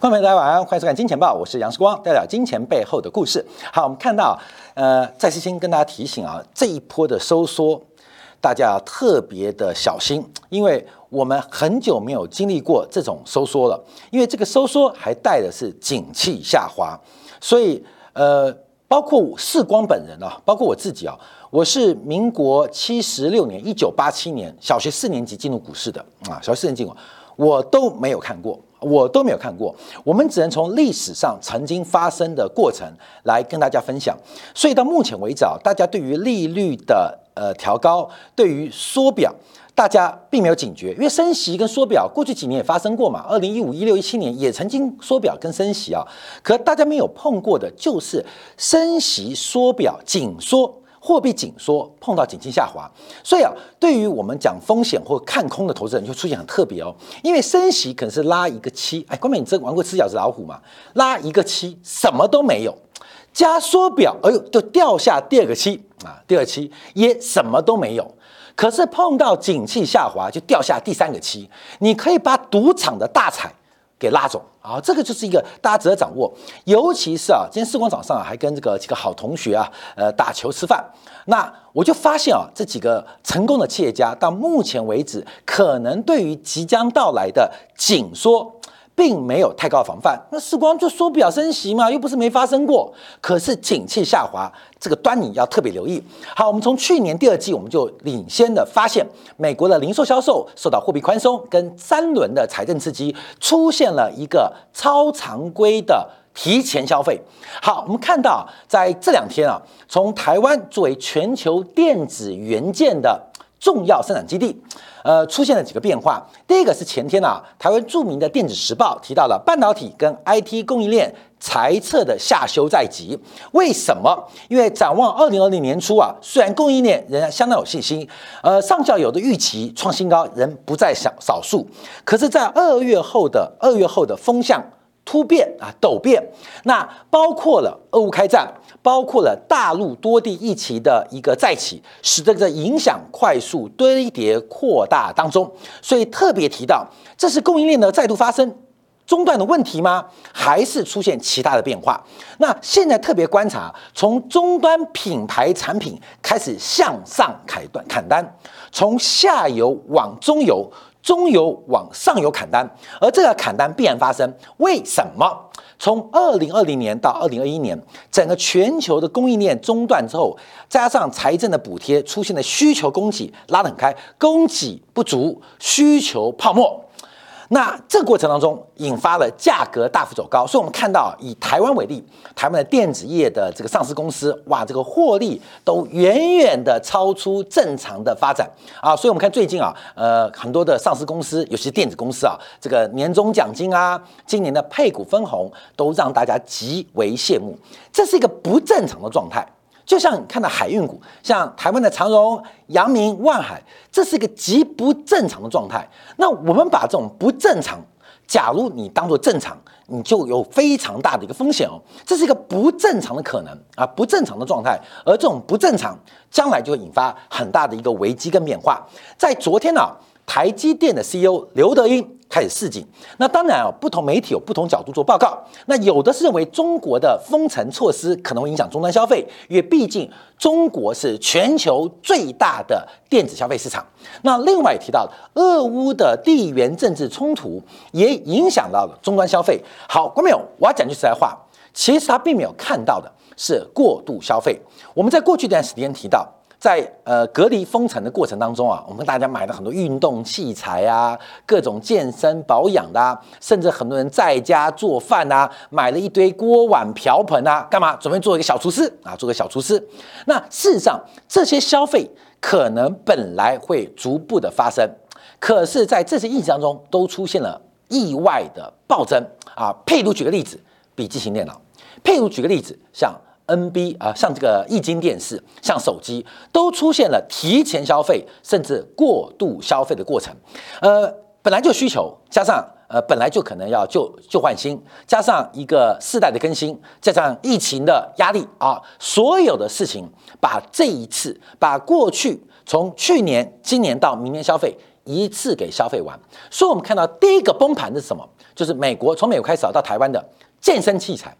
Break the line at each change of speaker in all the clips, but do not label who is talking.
观众朋友大家晚安，欢迎收看《金钱报》，我是杨世光，带来金钱背后的故事。好，我们看到，呃，再次先跟大家提醒啊，这一波的收缩，大家要特别的小心，因为我们很久没有经历过这种收缩了，因为这个收缩还带的是景气下滑，所以，呃，包括世光本人啊，包括我自己啊，我是民国七十六年，一九八七年小学四年级进入股市的啊，小学四年级进入，我都没有看过。我都没有看过，我们只能从历史上曾经发生的过程来跟大家分享。所以到目前为止啊，大家对于利率的呃调高，对于缩表，大家并没有警觉，因为升息跟缩表过去几年也发生过嘛，二零一五、一六、一七年也曾经缩表跟升息啊，可大家没有碰过的就是升息、缩表、紧缩。货币紧缩碰到景气下滑，所以啊，对于我们讲风险或看空的投资人就出现很特别哦，因为升息可能是拉一个七，哎，关美，你真玩过吃饺子老虎吗？拉一个七，什么都没有，加缩表，哎呦，就掉下第二个七啊，第二期也什么都没有，可是碰到景气下滑就掉下第三个七，你可以把赌场的大彩。给拉走啊！这个就是一个大家值得掌握，尤其是啊，今天四光早上啊，还跟这个几个好同学啊，呃，打球吃饭。那我就发现啊，这几个成功的企业家到目前为止，可能对于即将到来的紧缩。并没有太高防范，那时光就缩表升息嘛，又不是没发生过。可是景气下滑这个端倪要特别留意。好，我们从去年第二季我们就领先的发现，美国的零售销售受到货币宽松跟三轮的财政刺激，出现了一个超常规的提前消费。好，我们看到在这两天啊，从台湾作为全球电子元件的重要生产基地。呃，出现了几个变化。第一个是前天啊，台湾著名的电子时报提到了半导体跟 IT 供应链财测的下修在即。为什么？因为展望二零二零年初啊，虽然供应链仍然相当有信心，呃，上校有的预期创新高仍不在少少数。可是，在二月后的二月后的风向突变啊，陡变，那包括了俄乌开战。包括了大陆多地疫情的一个再起，使这个影响快速堆叠扩大当中，所以特别提到，这是供应链的再度发生中断的问题吗？还是出现其他的变化？那现在特别观察，从终端品牌产品开始向上砍断砍单，从下游往中游，中游往上游砍单，而这个砍单必然发生，为什么？从二零二零年到二零二一年，整个全球的供应链中断之后，加上财政的补贴，出现了需求供给拉得很开，供给不足，需求泡沫。那这个过程当中引发了价格大幅走高，所以我们看到以台湾为例，台湾的电子业的这个上市公司，哇，这个获利都远远的超出正常的发展啊，所以我们看最近啊，呃，很多的上市公司，尤其电子公司啊，这个年终奖金啊，今年的配股分红都让大家极为羡慕，这是一个不正常的状态。就像你看到海运股，像台湾的长荣、阳明、万海，这是一个极不正常的状态。那我们把这种不正常，假如你当做正常，你就有非常大的一个风险哦。这是一个不正常的可能啊，不正常的状态。而这种不正常，将来就会引发很大的一个危机跟变化。在昨天呢，台积电的 CEO 刘德英。开始示警，那当然啊，不同媒体有不同角度做报告。那有的是认为中国的封城措施可能会影响终端消费，因为毕竟中国是全球最大的电子消费市场。那另外也提到俄乌的地缘政治冲突也影响到了终端消费。好，观众朋友，我要讲句实在话，其实他并没有看到的是过度消费。我们在过去一段时间提到。在呃隔离封城的过程当中啊，我们大家买了很多运动器材啊，各种健身保养的，啊，甚至很多人在家做饭啊，买了一堆锅碗瓢盆啊，干嘛？准备做一个小厨师啊，做个小厨师。那事实上，这些消费可能本来会逐步的发生，可是在这些疫情当中都出现了意外的暴增啊。譬如举个例子，笔记型电脑；譬如举个例子，像。NB 啊，像这个液晶电视，像手机，都出现了提前消费甚至过度消费的过程。呃，本来就需求，加上呃本来就可能要旧旧换新，加上一个世代的更新，加上疫情的压力啊，所有的事情把这一次把过去从去年、今年到明年消费一次给消费完。所以我们看到第一个崩盘的是什么？就是美国从美国开始到台湾的健身器材，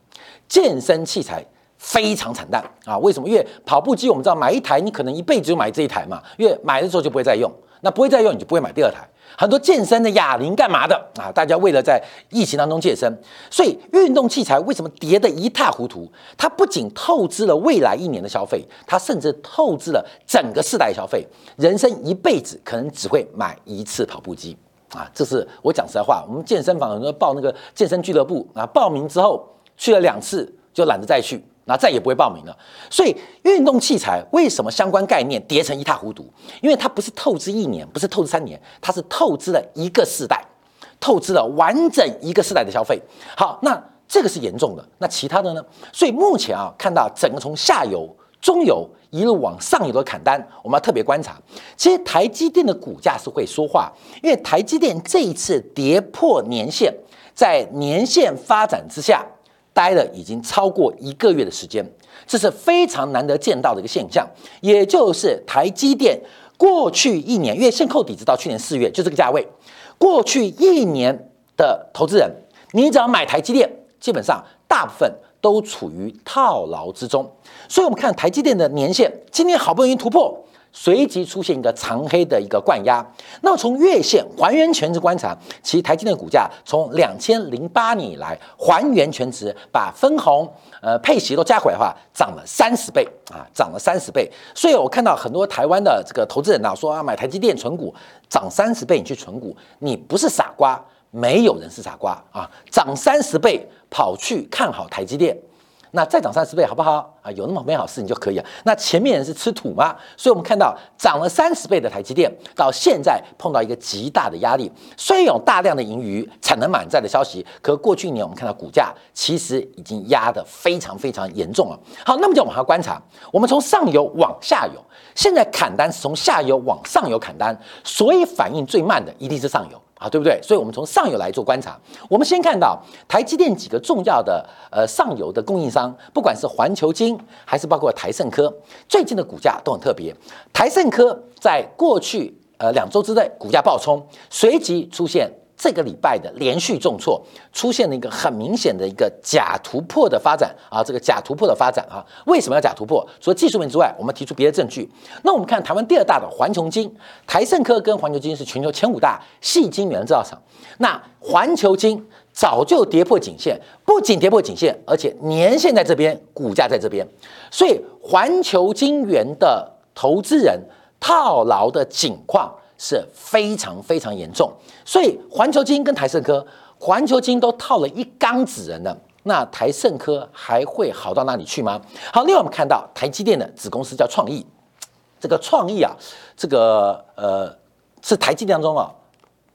健身器材非常惨淡啊！为什么？因为跑步机我们知道买一台，你可能一辈子就买这一台嘛，因为买的时候就不会再用，那不会再用你就不会买第二台。很多健身的哑铃干嘛的啊？大家为了在疫情当中健身，所以运动器材为什么跌得一塌糊涂？它不仅透支了未来一年的消费，它甚至透支了整个世代消费。人生一辈子可能只会买一次跑步机啊！这是我讲实在话。我们健身房很多报那个健身俱乐部啊，报名之后去了两次就懒得再去。那再也不会报名了。所以运动器材为什么相关概念跌成一塌糊涂？因为它不是透支一年，不是透支三年，它是透支了一个世代，透支了完整一个世代的消费。好，那这个是严重的。那其他的呢？所以目前啊，看到整个从下游、中游一路往上游的砍单，我们要特别观察。其实台积电的股价是会说话，因为台积电这一次跌破年线，在年线发展之下。待了已经超过一个月的时间，这是非常难得见到的一个现象。也就是台积电过去一年，因为现扣底直到去年四月就这个价位，过去一年的投资人，你只要买台积电，基本上大部分都处于套牢之中。所以，我们看台积电的年限，今天好不容易突破。随即出现一个长黑的一个灌压，那么从月线还原全值观察，其实台积电股价从两千零八年以来还原全值，把分红、呃配息都加回来的话，涨了三十倍啊，涨了三十倍。所以我看到很多台湾的这个投资人啊，说啊买台积电存股涨三十倍，你去存股，你不是傻瓜，没有人是傻瓜啊，涨三十倍跑去看好台积电。那再涨三十倍好不好啊？有那么美好事情就可以啊。那前面人是吃土吗？所以我们看到涨了三十倍的台积电，到现在碰到一个极大的压力。虽然有大量的盈余、产能满载的消息，可过去一年我们看到股价其实已经压得非常非常严重了。好，那么就往下观察，我们从上游往下游，现在砍单是从下游往上游砍单，所以反应最慢的一定是上游。啊，对不对？所以，我们从上游来做观察。我们先看到台积电几个重要的呃上游的供应商，不管是环球金还是包括台盛科，最近的股价都很特别。台盛科在过去呃两周之内股价暴冲，随即出现。这个礼拜的连续重挫，出现了一个很明显的一个假突破的发展啊！这个假突破的发展啊，为什么要假突破？除了技术面之外，我们提出别的证据。那我们看台湾第二大的环球金、台盛科跟环球金是全球前五大细晶圆制造厂。那环球金早就跌破颈线，不仅跌破颈线，而且年线在这边，股价在这边，所以环球金圆的投资人套牢的景况。是非常非常严重，所以环球金跟台盛科，环球金都套了一缸子人了，那台盛科还会好到哪里去吗？好，另外我们看到台积电的子公司叫创意，这个创意啊，这个呃是台积电当中啊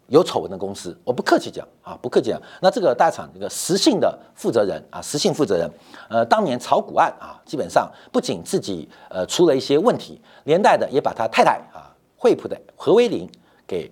有丑闻的公司，我不客气讲啊，不客气讲。那这个大厂这个实信的负责人啊，实信负责人，呃，当年炒股案啊，基本上不仅自己呃出了一些问题，连带的也把他太太啊。惠普的何威林给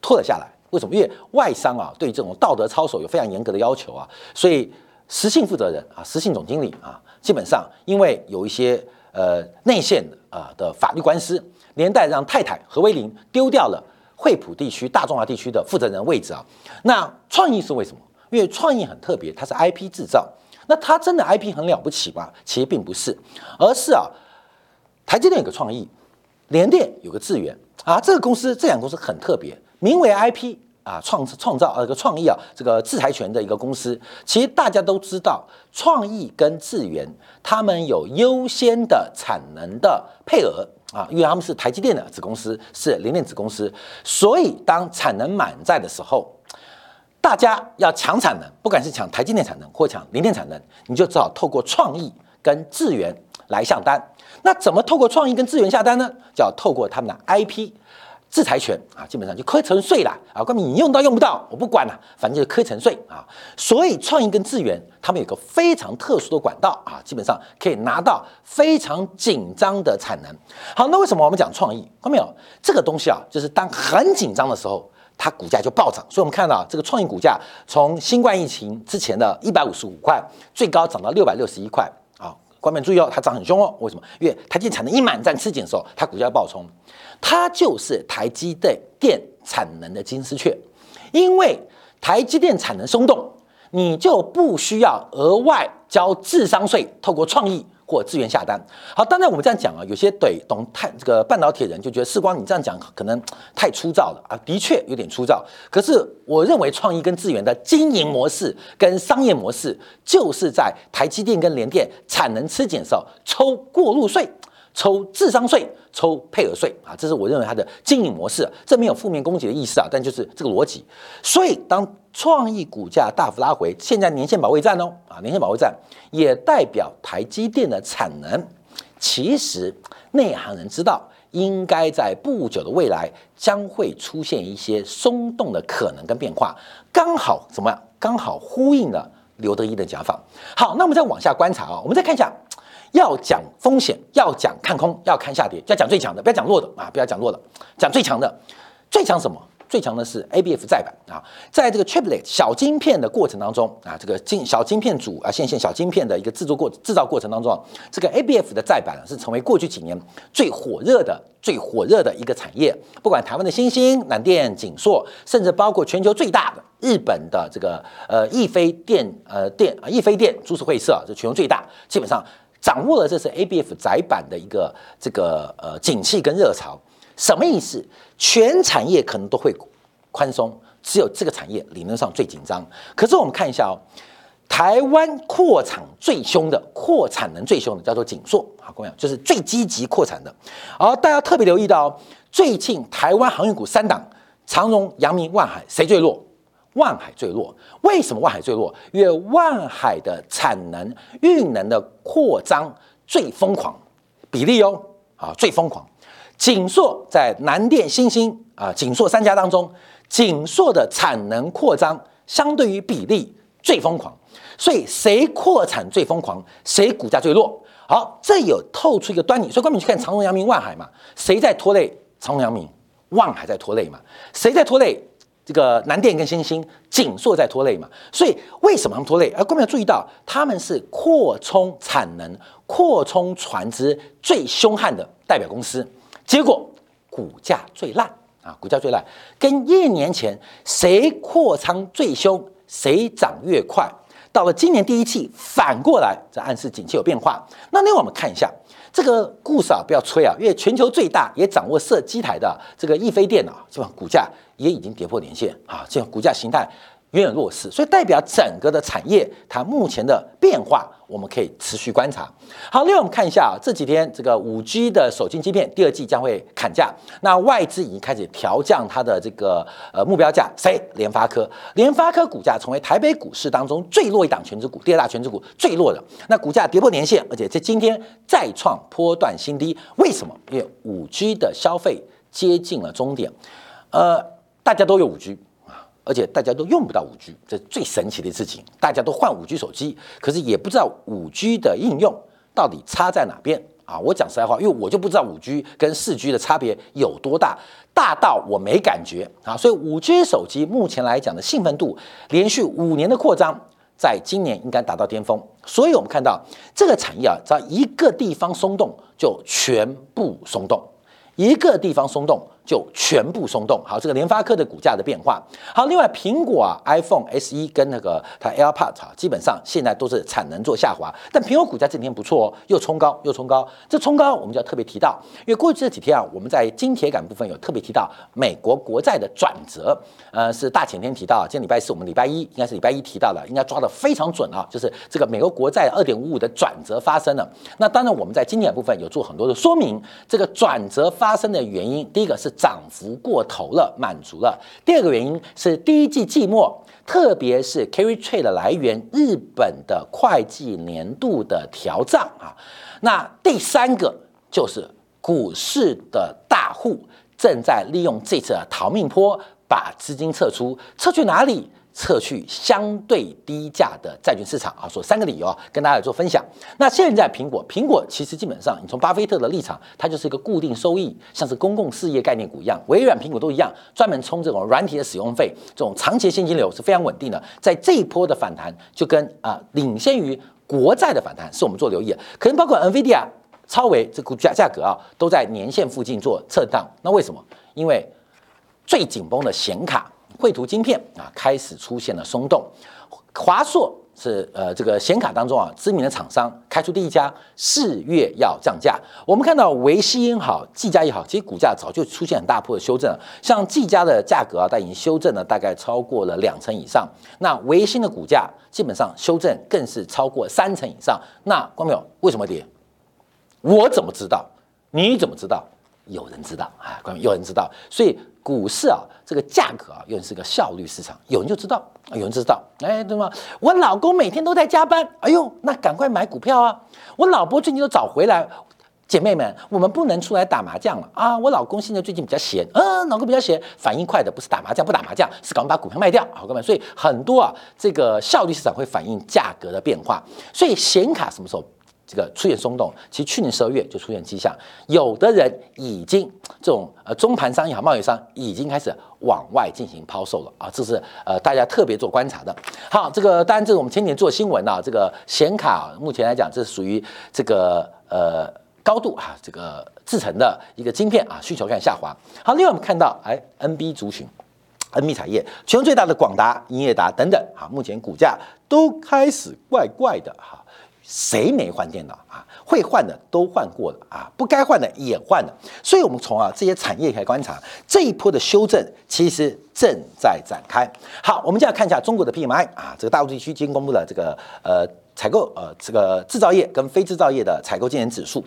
拖了下来，为什么？因为外商啊对这种道德操守有非常严格的要求啊，所以实信负责人啊，实信总经理啊，基本上因为有一些呃内线的啊的法律官司，连带让太太何威林丢掉了惠普地区、大中华地区的负责人位置啊。那创意是为什么？因为创意很特别，它是 IP 制造，那它真的 IP 很了不起吗？其实并不是，而是啊，台积电有个创意，联电有个智源。啊，这个公司这两个公司很特别，名为 IP 啊，创创造呃个创意啊，这个制裁权的一个公司。其实大家都知道，创意跟智源他们有优先的产能的配额啊，因为他们是台积电的子公司，是联电子公司，所以当产能满载的时候，大家要抢产能，不管是抢台积电产能或抢联电产能，你就只好透过创意跟智源来下单。那怎么透过创意跟资源下单呢？就要透过他们的 IP 制裁权啊，基本上就亏成税了啊。关键你用到用不到，我不管了，反正就是亏成税啊。所以创意跟资源他们有个非常特殊的管道啊，基本上可以拿到非常紧张的产能。好，那为什么我们讲创意？看到没有？这个东西啊，就是当很紧张的时候，它股价就暴涨。所以我们看到这个创意股价从新冠疫情之前的一百五十五块，最高涨到六百六十一块。关门注意哦，它涨很凶哦。为什么？因为台积电产能一满载吃紧的时候，它股价暴冲。它就是台积电产能的金丝雀，因为台积电产能松动，你就不需要额外交智商税，透过创意。或资源下单，好，当然我们这样讲啊，有些对懂太这个半导体人就觉得世光你这样讲可能太粗糙了啊，的确有点粗糙。可是我认为创意跟资源的经营模式跟商业模式，就是在台积电跟联电产能吃紧的时候抽过路税。抽智商税、抽配额税啊，这是我认为它的经营模式，这没有负面攻击的意思啊，但就是这个逻辑。所以当创意股价大幅拉回，现在年线保卫战哦啊，年线保卫战也代表台积电的产能，其实内行人知道，应该在不久的未来将会出现一些松动的可能跟变化，刚好怎么样？刚好呼应了刘德一的讲法。好，那我们再往下观察啊，我们再看一下。要讲风险，要讲看空，要看下跌，要讲最强的，不要讲弱的啊！不要讲弱的，讲最强的。最强什么？最强的是 ABF 再版啊！在这个 Chiplet 小晶片的过程当中啊，这个晶小晶片组啊，线线小晶片的一个制作过制造过程当中，这个 ABF 的再版是成为过去几年最火热的、最火热的一个产业。不管台湾的新兴、南电、景硕，甚至包括全球最大的日本的这个呃易飞电呃电啊易飞电株式会社，这全球最大，基本上。掌握了这是 ABF 窄板的一个这个呃景气跟热潮，什么意思？全产业可能都会宽松，只有这个产业理论上最紧张。可是我们看一下哦，台湾扩产最凶的、扩产能最凶的叫做景硕，好，各位就是最积极扩产的。而大家特别留意到，最近台湾航运股三档，长荣、阳明、万海，谁最弱？万海最弱，为什么万海最弱？因为万海的产能、运能的扩张最疯狂，比例哦，啊最疯狂。锦硕在南电、新兴啊，锦硕三家当中，锦硕的产能扩张相对于比例最疯狂，所以谁扩产最疯狂，谁股价最弱。好，这有透出一个端倪。所以，关明去看长荣、阳明、万海嘛，谁在拖累长荣、阳明？万海在拖累嘛？谁在拖累？这个南电跟新兴紧缩在拖累嘛，所以为什么他们拖累？而各位要注意到，他们是扩充产能、扩充船只最凶悍的代表公司，结果股价最烂啊，股价最烂，跟一年前谁扩仓最凶，谁涨越快。到了今年第一季，反过来这暗示景气有变化。那另外我们看一下。这个故事啊，不要吹啊，因为全球最大也掌握射机台的这个易飞电啊，是吧？股价也已经跌破年线啊，这样股价形态。远远弱势，所以代表整个的产业它目前的变化，我们可以持续观察。好，另外我们看一下啊，这几天这个五 G 的手机芯片第二季将会砍价，那外资已经开始调降它的这个呃目标价。谁？联发科。联发科股价成为台北股市当中最弱一档全指股，第二大全指股最弱的。那股价跌破年线，而且在今天再创波段新低。为什么？因为五 G 的消费接近了终点，呃，大家都有五 G。而且大家都用不到五 G，这是最神奇的事情。大家都换五 G 手机，可是也不知道五 G 的应用到底差在哪边啊！我讲实在话，因为我就不知道五 G 跟四 G 的差别有多大，大到我没感觉啊！所以五 G 手机目前来讲的兴奋度，连续五年的扩张，在今年应该达到巅峰。所以我们看到这个产业啊，只要一个地方松动，就全部松动；一个地方松动。就全部松动。好，这个联发科的股价的变化。好，另外苹果啊，iPhone SE 跟那个它 AirPods 啊，基本上现在都是产能做下滑。但苹果股价这几天不错哦，又冲高又冲高。这冲高我们就要特别提到，因为过去这几天啊，我们在金铁杆部分有特别提到美国国债的转折。呃，是大前天提到，今天礼拜四，我们礼拜一应该是礼拜一提到的，应该抓得非常准啊。就是这个美国国债二点五五的转折发生了。那当然我们在金铁部分有做很多的说明，这个转折发生的原因，第一个是。涨幅过头了，满足了。第二个原因是第一季季末，特别是 carry trade 的来源，日本的会计年度的调账啊。那第三个就是股市的大户正在利用这次的逃命坡，把资金撤出，撤去哪里？撤去相对低价的债券市场啊，说三个理由啊跟大家做分享。那现在苹果，苹果其实基本上，你从巴菲特的立场，它就是一个固定收益，像是公共事业概念股一样，微软、苹果都一样，专门充这种软体的使用费，这种长期现金流是非常稳定的。在这一波的反弹，就跟啊领先于国债的反弹是我们做留意的，可能包括 NVIDIA、超维这股价价格啊，都在年线附近做震荡。那为什么？因为最紧绷的显卡、绘图晶片啊，开始出现了松动。华硕。是呃，这个显卡当中啊，知名的厂商开出第一家，四月要降价。我们看到维西也好，技嘉也好，其实股价早就出现很大波的修正了。像技嘉的价格啊，它已经修正了大概超过了两成以上。那维新的股价基本上修正更是超过三成以上。那光淼为什么跌？我怎么知道？你怎么知道？有人知道啊，关于有人知道，所以股市啊，这个价格啊，又是个效率市场，有人就知道，有人知道，哎，对吗？我老公每天都在加班，哎呦，那赶快买股票啊！我老婆最近都早回来，姐妹们，我们不能出来打麻将了啊！我老公现在最近比较闲，嗯，老公比较闲，反应快的不是打麻将不打麻将，是赶快把股票卖掉，好，哥们，所以很多啊，这个效率市场会反映价格的变化，所以显卡什么时候？这个出现松动，其实去年十二月就出现迹象，有的人已经这种呃中盘商也好，贸易商已经开始往外进行抛售了啊，这是呃大家特别做观察的。好，这个当然这是我们前年做新闻啊，这个显卡目前来讲，这是属于这个呃高度啊这个制成的一个晶片啊，需求看下滑。好，另外我们看到哎，NB 族群，NB 产业，全球最大的广达、英业达等等，哈，目前股价都开始怪怪的哈。谁没换电脑啊？会换的都换过了啊，不该换的也换了。所以，我们从啊这些产业开始观察，这一波的修正其实正在展开。好，我们就要看一下中国的 PMI 啊，这个大陆地区今天公布的这个呃采购呃这个制造业跟非制造业的采购经理指数。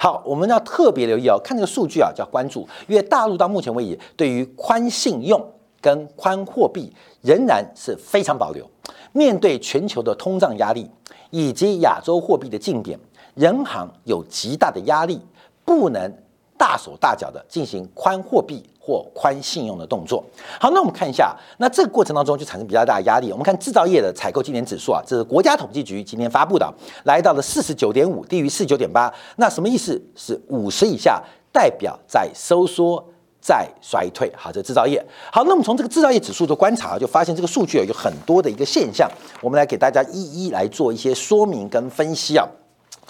好，我们要特别留意哦，看这个数据啊，叫关注，因为大陆到目前为止对于宽信用跟宽货币仍然是非常保留，面对全球的通胀压力。以及亚洲货币的竞贬，人行有极大的压力，不能大手大脚的进行宽货币或宽信用的动作。好，那我们看一下，那这个过程当中就产生比较大的压力。我们看制造业的采购经年指数啊，这是国家统计局今天发布的，来到了四十九点五，低于四十九点八。那什么意思？是五十以下代表在收缩。在衰退，好，这制造业好。那么从这个制造业指数的观察，就发现这个数据有很多的一个现象，我们来给大家一一来做一些说明跟分析啊。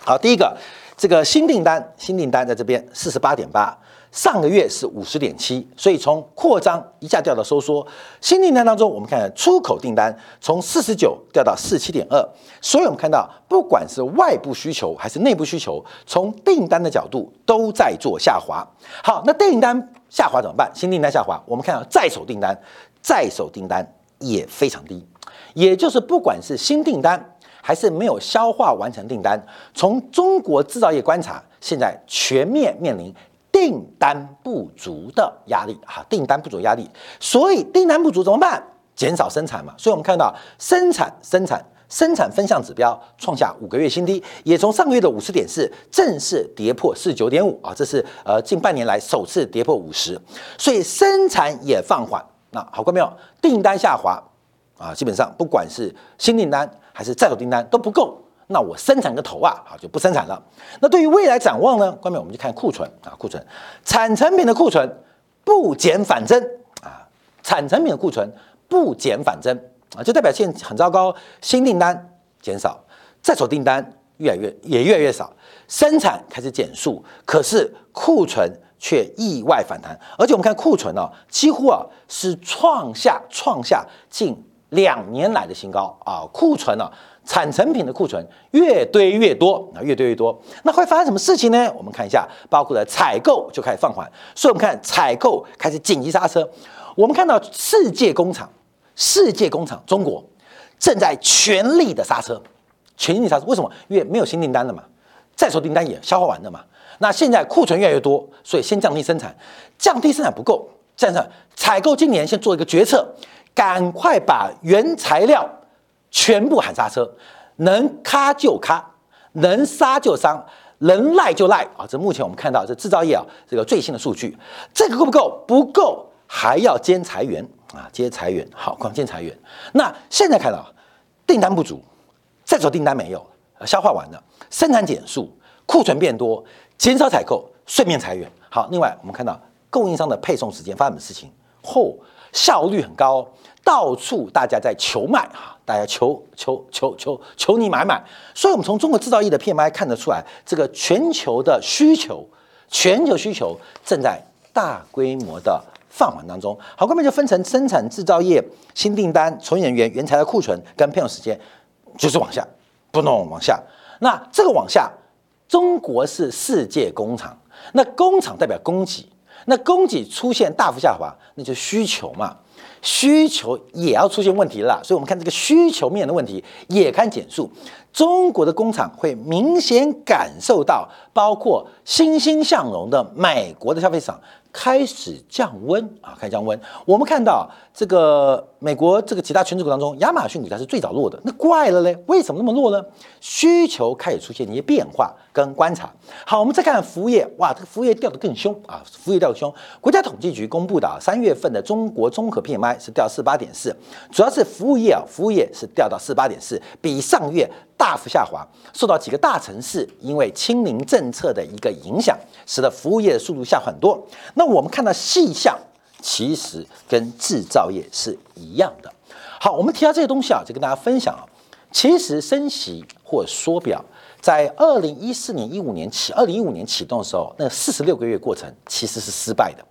好，第一个，这个新订单，新订单在这边四十八点八。上个月是五十点七，所以从扩张一下掉到收缩。新订单当中，我们看出口订单从四十九掉到四七点二，所以我们看到不管是外部需求还是内部需求，从订单的角度都在做下滑。好，那订单下滑怎么办？新订单下滑，我们看到在手订单，在手订单也非常低，也就是不管是新订单还是没有消化完成订单，从中国制造业观察，现在全面面临。订单不足的压力哈，订单不足压力，所以订单不足怎么办？减少生产嘛。所以我们看到生产、生产、生产分项指标创下五个月新低，也从上个月的五十点四正式跌破四九点五啊，这是呃近半年来首次跌破五十，所以生产也放缓。那好过没有？订单下滑啊，基本上不管是新订单还是在手订单都不够。那我生产个头啊，好就不生产了。那对于未来展望呢？关面我们就看库存啊，库存产成品的库存不减反增啊，产成品的库存不减反增啊，就代表现很糟糕，新订单减少，在手订单越来越也越来越少，生产开始减速，可是库存却意外反弹，而且我们看库存呢，几乎啊是创下创下近两年来的新高啊，库存呢。产成品的库存越堆越多，啊，越堆越多，那会发生什么事情呢？我们看一下，包括了采购就开始放缓，所以我们看采购开始紧急刹车。我们看到世界工厂，世界工厂中国正在全力的刹车，全力刹车。为什么？因为没有新订单了嘛，在手订单也消化完了嘛。那现在库存越来越多，所以先降低生产，降低生产不够，这样采购今年先做一个决策，赶快把原材料。全部喊刹车，能卡就卡，能杀就杀，能赖就赖啊！这目前我们看到这制造业啊，这个最新的数据，这个够不够？不够，还要兼裁员啊，接裁员，好，光兼裁员。那现在看到订单不足，在手订单没有，消化完了，生产减速，库存变多，减少采购，顺便裁员。好，另外我们看到供应商的配送时间发生什么事情？后，效率很高，到处大家在求卖啊，大家求求求求求你买买。所以，我们从中国制造业的 PMI 看得出来，这个全球的需求，全球需求正在大规模的放缓当中。好，后面就分成生产制造业、新订单、从业人员、原材料库存跟配用时间，就是往下，不能往下。那这个往下，中国是世界工厂，那工厂代表供给，那供给出现大幅下滑，那就需求嘛，需求也要出现问题了。所以，我们看这个需求面的问题也看减速。中国的工厂会明显感受到，包括欣欣向荣的美国的消费市场。开始降温啊，开始降温。我们看到这个美国这个几大全指股当中，亚马逊股价是最早落的。那怪了嘞，为什么那么弱呢？需求开始出现一些变化跟观察。好，我们再看服务业，哇，这个服务业掉得更凶啊，服务业掉得凶。国家统计局公布的三月份的中国综合 PMI 是掉四八点四，主要是服务业啊，服务业是掉到四八点四，比上月。大幅下滑，受到几个大城市因为清零政策的一个影响，使得服务业的速度下很多。那我们看到细项，其实跟制造业是一样的。好，我们提到这些东西啊，就跟大家分享啊。其实升息或缩表，在二零一四年、一五年起，二零一五年启动的时候，那四十六个月过程其实是失败的。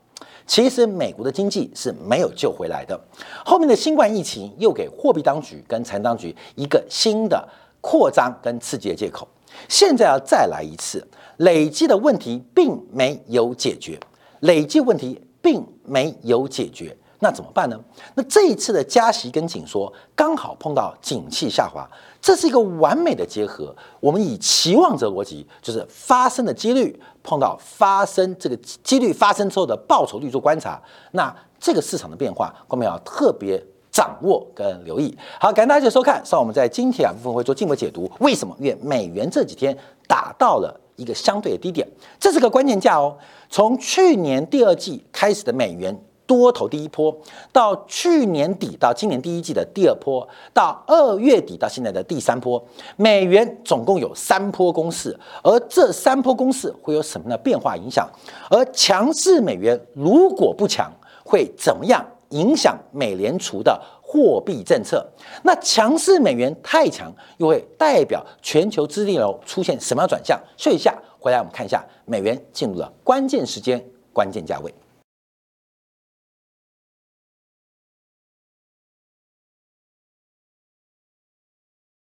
其实美国的经济是没有救回来的。后面的新冠疫情又给货币当局跟财政当局一个新的。扩张跟刺激的借口，现在要再来一次，累积的问题并没有解决，累积问题并没有解决，那怎么办呢？那这一次的加息跟紧缩刚好碰到景气下滑，这是一个完美的结合。我们以期望值逻辑，就是发生的几率碰到发生这个几率发生之后的报酬率做观察，那这个市场的变化，我们要特别。掌握跟留意，好，感谢大家收看。上我们在今天啊部分会做进一步解读，为什么？因为美元这几天达到了一个相对的低点，这是个关键价哦。从去年第二季开始的美元多头第一波，到去年底到今年第一季的第二波，到二月底到现在的第三波，美元总共有三波攻势，而这三波攻势会有什么样的变化影响？而强势美元如果不强，会怎么样？影响美联储的货币政策，那强势美元太强，又会代表全球资金流出现什么样转向？休息一下，回来我们看一下美元进入了关键时间、关键价位。